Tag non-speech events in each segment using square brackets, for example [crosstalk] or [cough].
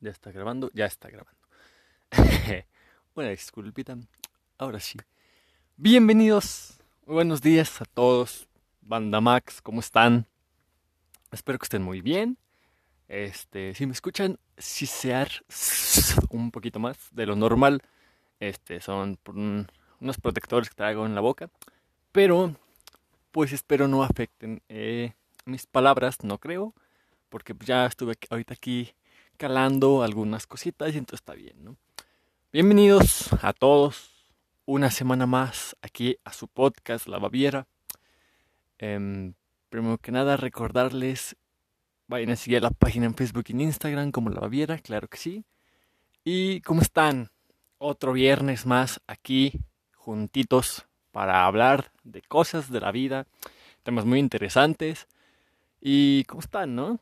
Ya está grabando, ya está grabando. [laughs] Una disculpita. Ahora sí. Bienvenidos. Muy buenos días a todos. Banda Max, ¿cómo están? Espero que estén muy bien. Este, si me escuchan sisear un poquito más de lo normal, este, son unos protectores que traigo en la boca. Pero, pues espero no afecten eh, mis palabras, no creo. Porque ya estuve ahorita aquí calando algunas cositas y entonces está bien, ¿no? Bienvenidos a todos una semana más aquí a su podcast La Baviera. Em, primero que nada recordarles, vayan a seguir la página en Facebook y en Instagram como La Baviera, claro que sí. ¿Y cómo están? Otro viernes más aquí juntitos para hablar de cosas de la vida, temas muy interesantes. ¿Y cómo están, no?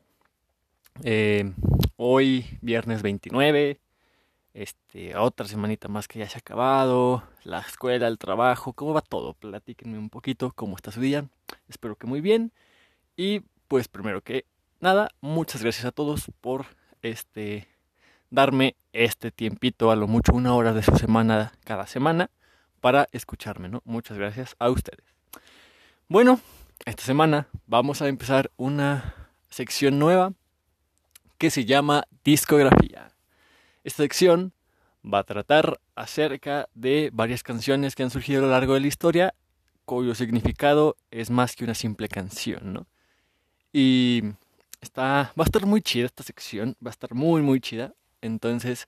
Eh, hoy, viernes 29, este, otra semanita más que ya se ha acabado, la escuela, el trabajo, ¿cómo va todo? Platíquenme un poquito cómo está su día. Espero que muy bien. Y pues primero que nada, muchas gracias a todos por este darme este tiempito, a lo mucho una hora de su semana cada semana para escucharme, ¿no? Muchas gracias a ustedes. Bueno, esta semana vamos a empezar una sección nueva que se llama Discografía. Esta sección va a tratar acerca de varias canciones que han surgido a lo largo de la historia, cuyo significado es más que una simple canción, ¿no? Y está, va a estar muy chida esta sección, va a estar muy, muy chida. Entonces,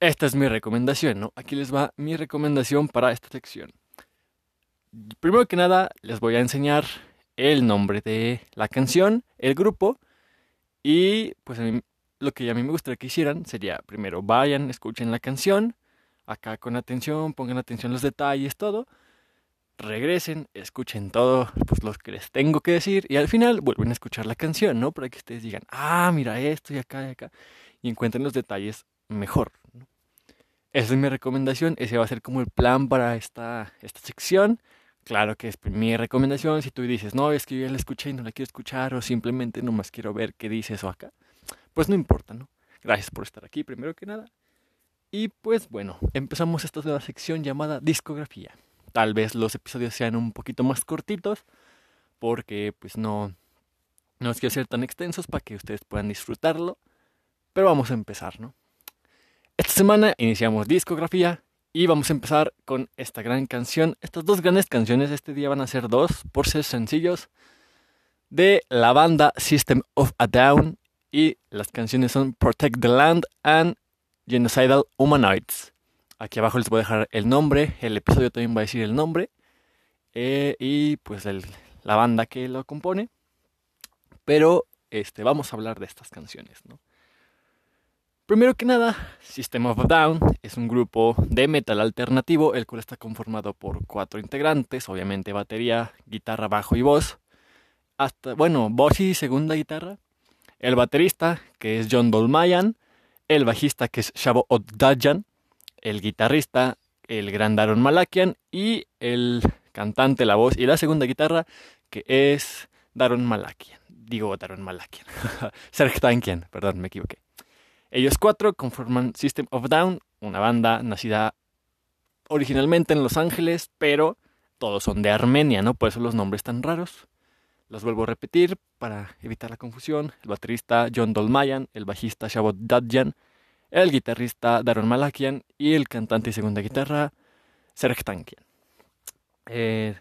esta es mi recomendación, ¿no? Aquí les va mi recomendación para esta sección. Primero que nada, les voy a enseñar el nombre de la canción, el grupo y pues lo que a mí me gustaría que hicieran sería, primero, vayan, escuchen la canción, acá con atención, pongan atención a los detalles, todo. Regresen, escuchen todo pues, lo que les tengo que decir y al final vuelven a escuchar la canción, ¿no? Para que ustedes digan, ah, mira esto y acá y acá, y encuentren los detalles mejor. Esa es mi recomendación, ese va a ser como el plan para esta, esta sección. Claro que es mi recomendación. Si tú dices, no, es que yo ya la escuché y no la quiero escuchar, o simplemente nomás quiero ver qué dice eso acá, pues no importa, ¿no? Gracias por estar aquí, primero que nada. Y pues bueno, empezamos esta nueva sección llamada discografía. Tal vez los episodios sean un poquito más cortitos, porque pues no, no es que ser tan extensos para que ustedes puedan disfrutarlo. Pero vamos a empezar, ¿no? Esta semana iniciamos discografía y vamos a empezar con esta gran canción. Estas dos grandes canciones, este día van a ser dos, por ser sencillos, de la banda System of a Down. Y las canciones son Protect the Land and Genocidal Humanoids. Aquí abajo les voy a dejar el nombre, el episodio también va a decir el nombre. Eh, y pues la banda que lo compone. Pero este, vamos a hablar de estas canciones, ¿no? Primero que nada, System of a Down es un grupo de metal alternativo, el cual está conformado por cuatro integrantes, obviamente batería, guitarra, bajo y voz. Hasta, bueno, voz y segunda guitarra. El baterista, que es John Dolmayan. El bajista, que es Shabo Oddajan. El guitarrista, el gran Daron Malakian. Y el cantante, la voz y la segunda guitarra, que es Daron Malakian. Digo Daron Malakian. [laughs] Serge Tankian, perdón, me equivoqué. Ellos cuatro conforman System of Down, una banda nacida originalmente en Los Ángeles, pero todos son de Armenia, ¿no? Por eso los nombres tan raros. Los vuelvo a repetir para evitar la confusión. El baterista John Dolmayan, el bajista Shabot Dadjan, el guitarrista Daron Malakian y el cantante y segunda guitarra Serge Tankian. Eh,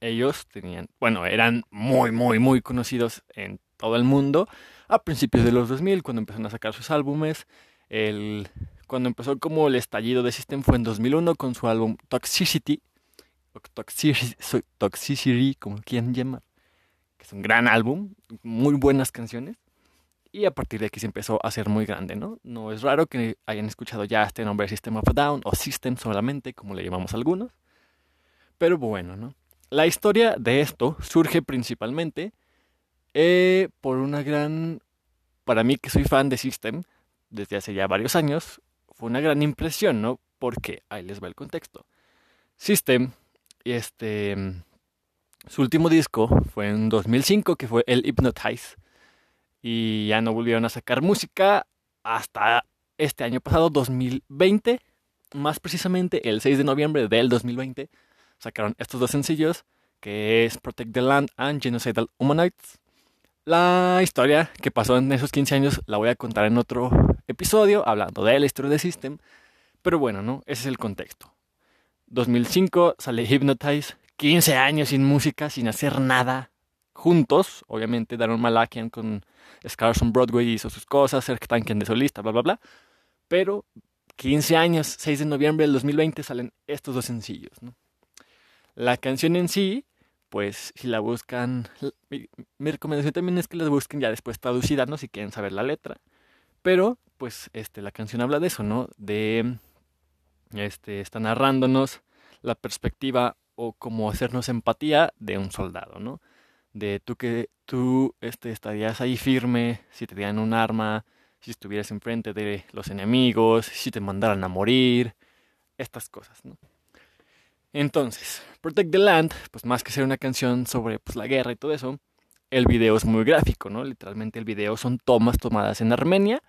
ellos tenían, bueno, eran muy, muy, muy conocidos en todo el mundo a principios de los 2000, cuando empezaron a sacar sus álbumes. El, cuando empezó como el estallido de System fue en 2001 con su álbum Toxicity, Toxicity, Toxicity como quien llama, que es un gran álbum, muy buenas canciones. Y a partir de aquí se empezó a hacer muy grande, ¿no? No es raro que hayan escuchado ya este nombre System of a Down o System solamente, como le llamamos algunos. Pero bueno, ¿no? La historia de esto surge principalmente eh, por una gran, para mí que soy fan de System desde hace ya varios años, fue una gran impresión, ¿no? Porque ahí les va el contexto. System, este, su último disco fue en 2005, que fue el Hypnotize, y ya no volvieron a sacar música hasta este año pasado, 2020, más precisamente el 6 de noviembre del 2020, sacaron estos dos sencillos, que es Protect the Land and Genocidal Humanoids. La historia que pasó en esos 15 años la voy a contar en otro episodio, hablando de la historia de System. Pero bueno, ¿no? Ese es el contexto. 2005 sale Hypnotize, 15 años sin música, sin hacer nada, juntos. Obviamente, Daron Malakian con Scars on Broadway hizo sus cosas, Serge Tankian de solista, bla, bla, bla. Pero 15 años, 6 de noviembre del 2020, salen estos dos sencillos. La canción en sí, pues si la buscan, mi, recomendación también es que la busquen ya después traducida, ¿no? Si quieren saber la letra. Pero, pues, este, la canción habla de eso, ¿no? De, este, está narrándonos la perspectiva o cómo hacernos empatía de un soldado, ¿no? De tú que tú este, estarías ahí firme si te dieran un arma, si estuvieras enfrente de los enemigos, si te mandaran a morir, estas cosas, ¿no? Entonces, Protect the Land, pues más que ser una canción sobre pues, la guerra y todo eso, el video es muy gráfico, ¿no? Literalmente el video son tomas tomadas en Armenia,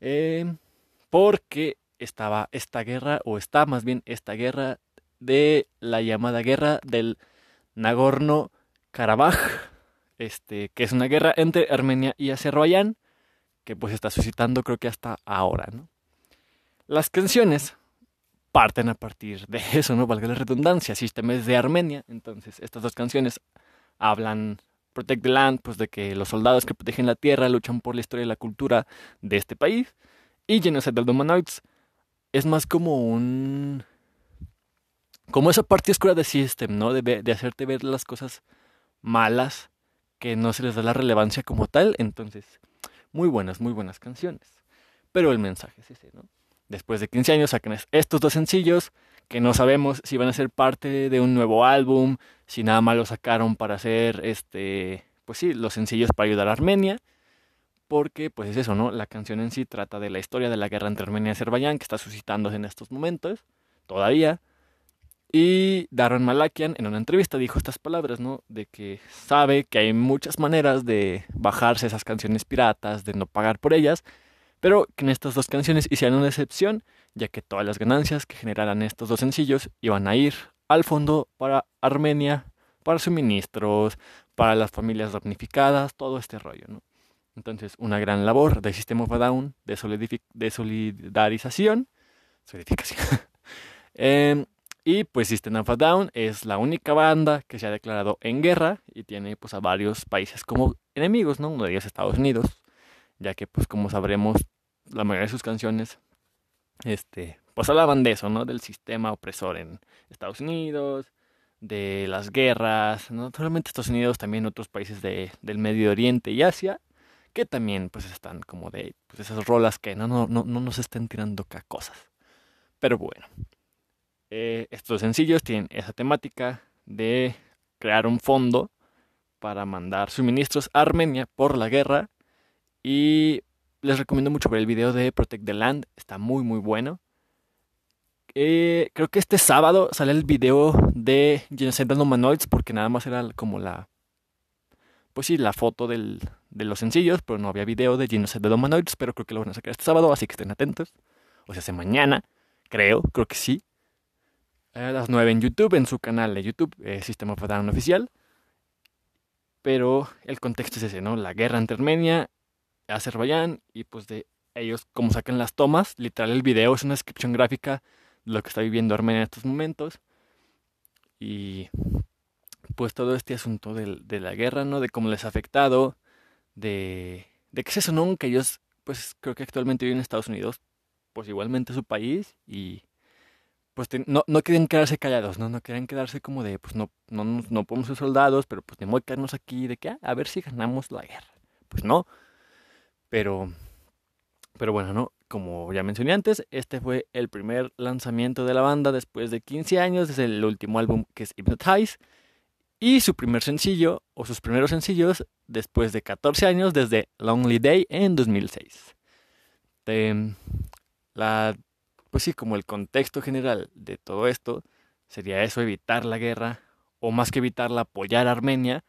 eh, porque estaba esta guerra, o está más bien esta guerra de la llamada guerra del Nagorno-Karabaj, este, que es una guerra entre Armenia y Azerbaiyán, que pues está suscitando creo que hasta ahora, ¿no? Las canciones parten a partir de [laughs] eso, ¿no? Valga la redundancia, System es de Armenia, entonces estas dos canciones hablan Protect the Land, pues de que los soldados que protegen la tierra luchan por la historia y la cultura de este país, y Genocide of the Humanoids es más como un... como esa parte oscura de System, ¿no? De, de hacerte ver las cosas malas que no se les da la relevancia como tal, entonces muy buenas, muy buenas canciones. Pero el mensaje es ese, ¿no? Después de 15 años sacan estos dos sencillos que no sabemos si van a ser parte de un nuevo álbum, si nada más lo sacaron para hacer este, pues sí, los sencillos para ayudar a Armenia, porque pues es eso, ¿no? La canción en sí trata de la historia de la guerra entre Armenia y Azerbaiyán que está suscitándose en estos momentos, todavía. Y Darren Malakian en una entrevista dijo estas palabras, ¿no? De que sabe que hay muchas maneras de bajarse esas canciones piratas, de no pagar por ellas, pero que en estas dos canciones hicieron una excepción, ya que todas las ganancias que generaran estos dos sencillos iban a ir al fondo para Armenia, para suministros, para las familias damnificadas, todo este rollo, ¿no? Entonces, una gran labor de System of a Down, de, de solidarización, solidificación. [laughs] eh, y pues System of a Down es la única banda que se ha declarado en guerra y tiene pues a varios países como enemigos, ¿no? Uno de ellos Estados Unidos, ya que pues como sabremos la mayoría de sus canciones este pues hablaban de eso no del sistema opresor en Estados Unidos de las guerras no solamente Estados Unidos también otros países de, del Medio Oriente y Asia que también pues están como de pues, esas rolas que no no no no nos estén tirando acá cosas. Pero bueno eh, estos sencillos tienen esa temática de crear un fondo para mandar suministros a Armenia por la guerra y les recomiendo mucho ver el video de Protect the Land. Está muy, muy bueno. Eh, creo que este sábado sale el video de Genocide Humanoids porque nada más era como la... Pues sí, la foto del, de los sencillos, pero no había video de Genocide Humanoids, pero creo que lo van a sacar este sábado, así que estén atentos. O sea, hace mañana, creo, creo que sí. A las 9 en YouTube, en su canal de YouTube, eh, System of a Down oficial. Pero el contexto es ese, ¿no? La guerra entre Armenia Azerbaiyán y pues de ellos como sacan las tomas, literal el video es una descripción gráfica de lo que está viviendo Armenia en estos momentos y pues todo este asunto de, de la guerra, ¿no? De cómo les ha afectado, de, de qué es eso, ¿no? Que ellos pues creo que actualmente viven en Estados Unidos, pues igualmente su país y pues no, no quieren quedarse callados, ¿no? No quieren quedarse como de, pues no, no, no podemos ser soldados, pero pues tenemos que quedarnos aquí de que, ah, a ver si ganamos la guerra. Pues no, pero, pero bueno, ¿no? Como ya mencioné antes, este fue el primer lanzamiento de la banda después de 15 años, desde el último álbum que es Hypnotize, y su primer sencillo, o sus primeros sencillos, después de 14 años, desde Lonely Day en 2006. la, pues sí, como el contexto general de todo esto sería eso, evitar la guerra, o más que evitarla, apoyar a Armenia,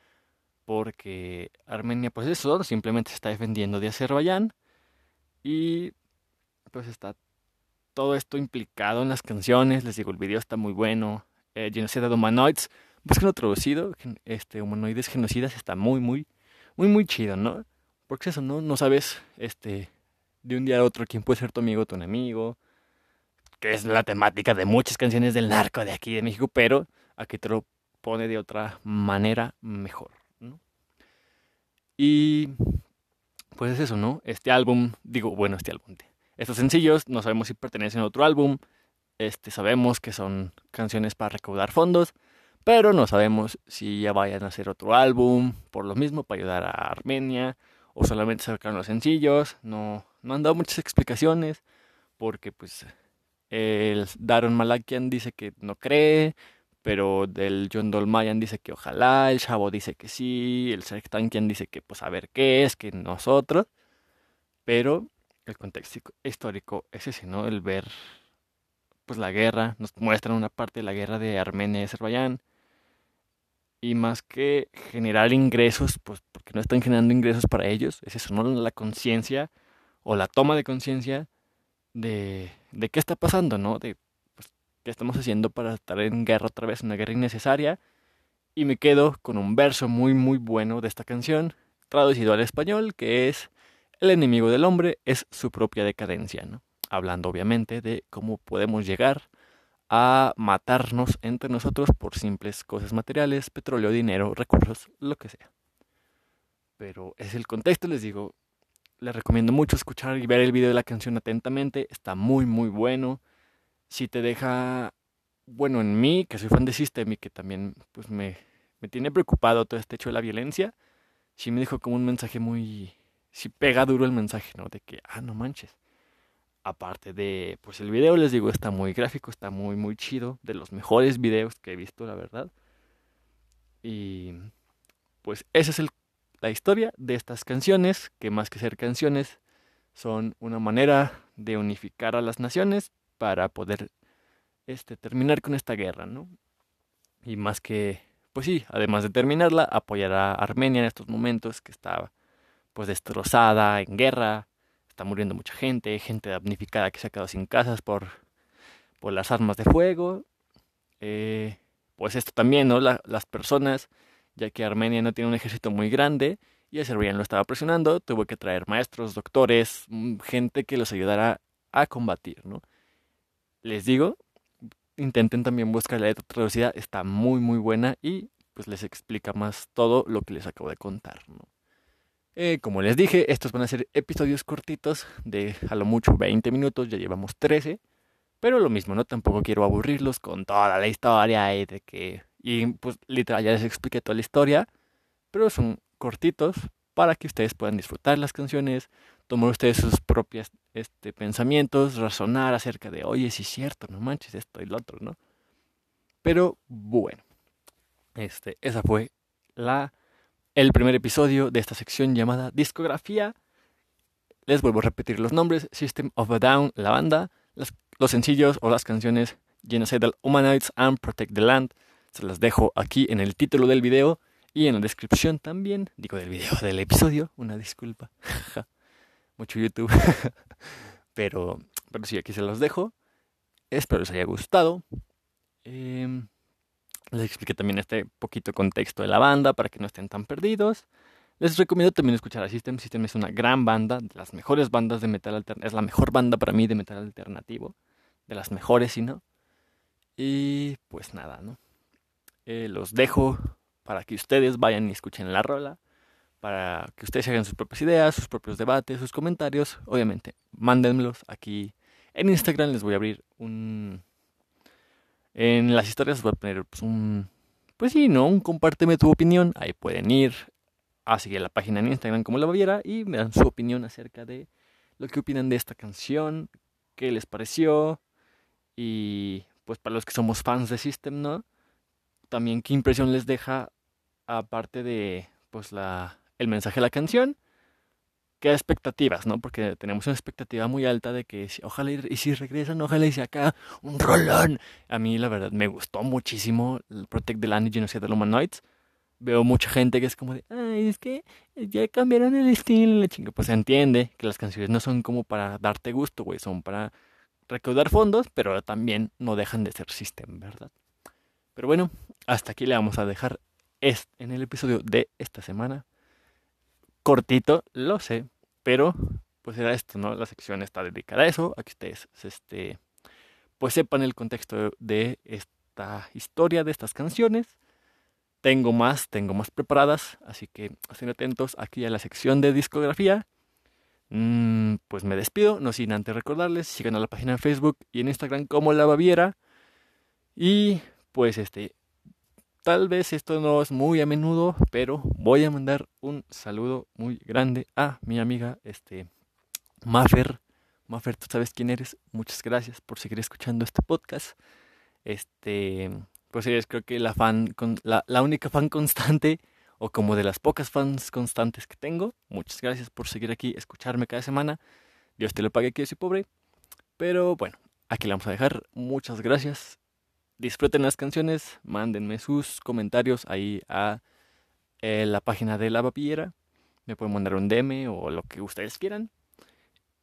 porque Armenia pues eso simplemente se está defendiendo de Azerbaiyán y pues está todo esto implicado en las canciones. Les digo, el video está muy bueno. Eh, Genocide de Humanoids, busquen traducido. Este, Humanoides Genocidas está muy, muy, muy, muy chido, ¿no? Porque eso, ¿no? No sabes, este, de un día a otro quién puede ser tu amigo tu enemigo. Que es la temática de muchas canciones del narco de aquí de México, pero aquí te lo pone de otra manera mejor. Y pues es eso, ¿no? Este álbum, digo, bueno, este álbum, estos sencillos no sabemos si pertenecen a otro álbum, este, sabemos que son canciones para recaudar fondos, pero no sabemos si ya vayan a hacer otro álbum, por lo mismo, para ayudar a Armenia, o solamente sacaron los sencillos, no, no han dado muchas explicaciones, porque pues el Daron Malakian dice que no cree, pero del John Dolmayan dice que ojalá, el Chavo dice que sí, el Tankian dice que pues a ver qué es, que nosotros, pero el contexto histórico es ese, ¿no? El ver pues la guerra, nos muestran una parte de la guerra de Armenia y Azerbaiyán, y más que generar ingresos, pues porque no están generando ingresos para ellos, es eso, ¿no? La conciencia o la toma de conciencia de, de qué está pasando, ¿no? Que estamos haciendo para estar en guerra otra vez, una guerra innecesaria. Y me quedo con un verso muy muy bueno de esta canción, traducido al español, que es El enemigo del hombre es su propia decadencia, ¿no? Hablando obviamente de cómo podemos llegar a matarnos entre nosotros por simples cosas materiales, petróleo, dinero, recursos, lo que sea. Pero es el contexto, les digo, les recomiendo mucho escuchar y ver el video de la canción atentamente, está muy muy bueno si te deja, bueno, en mí, que soy fan de System y que también pues me, me tiene preocupado todo este hecho de la violencia, sí me dijo como un mensaje muy, sí pega duro el mensaje, ¿no? De que, ah, no manches. Aparte de, pues el video, les digo, está muy gráfico, está muy, muy chido, de los mejores videos que he visto, la verdad. Y pues esa es el, la historia de estas canciones, que más que ser canciones, son una manera de unificar a las naciones para poder este, terminar con esta guerra, ¿no? Y más que, pues sí, además de terminarla, apoyar a Armenia en estos momentos que está pues destrozada, en guerra, está muriendo mucha gente, gente damnificada que se ha quedado sin casas por, por las armas de fuego. Eh, pues esto también, ¿no? las personas, ya que Armenia no tiene un ejército muy grande y Azerbaiyán lo estaba presionando, tuvo que traer maestros, doctores, mm, gente que los ayudara a combatir, ¿no? Les digo, intenten también buscar la letra traducida, está muy muy buena y pues les explica más todo lo que les acabo de contar. ¿no? Eh, como les dije, estos van a ser episodios cortitos de a lo mucho 20 minutos, ya llevamos 13, pero lo mismo, ¿no? Tampoco quiero aburrirlos con toda la historia y de que... Y pues literal ya les expliqué toda la historia, pero son cortitos para que ustedes puedan disfrutar las canciones, tomar ustedes sus propios este, pensamientos, razonar acerca de, oye, si es cierto, no manches esto y lo otro, ¿no? Pero bueno, este, esa fue la, el primer episodio de esta sección llamada discografía. Les vuelvo a repetir los nombres, System of a Down, la banda, los sencillos o las canciones Genocidal Humanoids and Protect the Land. Se las dejo aquí en el título del video y en la descripción también, digo del video, del episodio, una disculpa. [laughs] mucho YouTube. [laughs] pero, pero sí, aquí se los dejo. Espero les haya gustado. Em, les expliqué también este poquito contexto de la banda para que no estén tan perdidos. Les recomiendo también escuchar a System. System es una gran banda, de las mejores bandas de metal alternativo. Es la mejor banda para mí de metal alternativo. De las mejores, si no. Y pues nada, ¿no? Eh, los dejo para que ustedes vayan y escuchen la rola para que ustedes hagan sus propias ideas, sus propios debates, sus comentarios. Obviamente, mándenmelos aquí en Instagram. Les voy a abrir un... En las historias voy a poner pues, un... Pues sí, ¿no? Un compárteme tu opinión. Ahí pueden ir a seguir la página en Instagram como la viera y me dan su opinión acerca de lo que opinan de esta canción, qué les pareció y pues para los que somos fans de System, ¿no? También qué impresión les deja aparte de pues la el mensaje de la canción, qué expectativas, ¿no? Porque tenemos una expectativa muy alta de que ojalá y, si regresan, ojalá y si acá un rolón. A mí la verdad me gustó muchísimo el Protect the Land y Genocide de Humanoids. veo mucha gente que es como de, ay, es que ya cambiaron el estilo, la chinga. Pues se entiende que las canciones no son como para darte gusto, güey, son para recaudar fondos, pero también no dejan de ser system, ¿verdad? Pero bueno, hasta aquí le vamos a dejar en el episodio de esta semana. Cortito, lo sé, pero pues era esto, ¿no? La sección está dedicada a eso, a que ustedes este, pues sepan el contexto de esta historia, de estas canciones. Tengo más, tengo más preparadas, así que estén atentos aquí a la sección de discografía. Mm, pues me despido, no sin antes recordarles, sigan a la página en Facebook y en Instagram como La Baviera. Y pues este, tal vez esto no es muy a menudo, pero voy a mandar un saludo muy grande a mi amiga este Maffer. Maffer, tú sabes quién eres. Muchas gracias por seguir escuchando este podcast. Este, pues eres creo que la fan la, la única fan constante o como de las pocas fans constantes que tengo. Muchas gracias por seguir aquí, escucharme cada semana. Dios te lo pague que yo soy pobre. Pero bueno, aquí la vamos a dejar. Muchas gracias disfruten las canciones, mándenme sus comentarios ahí a eh, la página de La Vapillera. Me pueden mandar un DM o lo que ustedes quieran.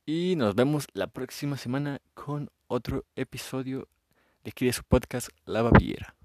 Y nos vemos la próxima semana con otro episodio de aquí su podcast La Vapillera.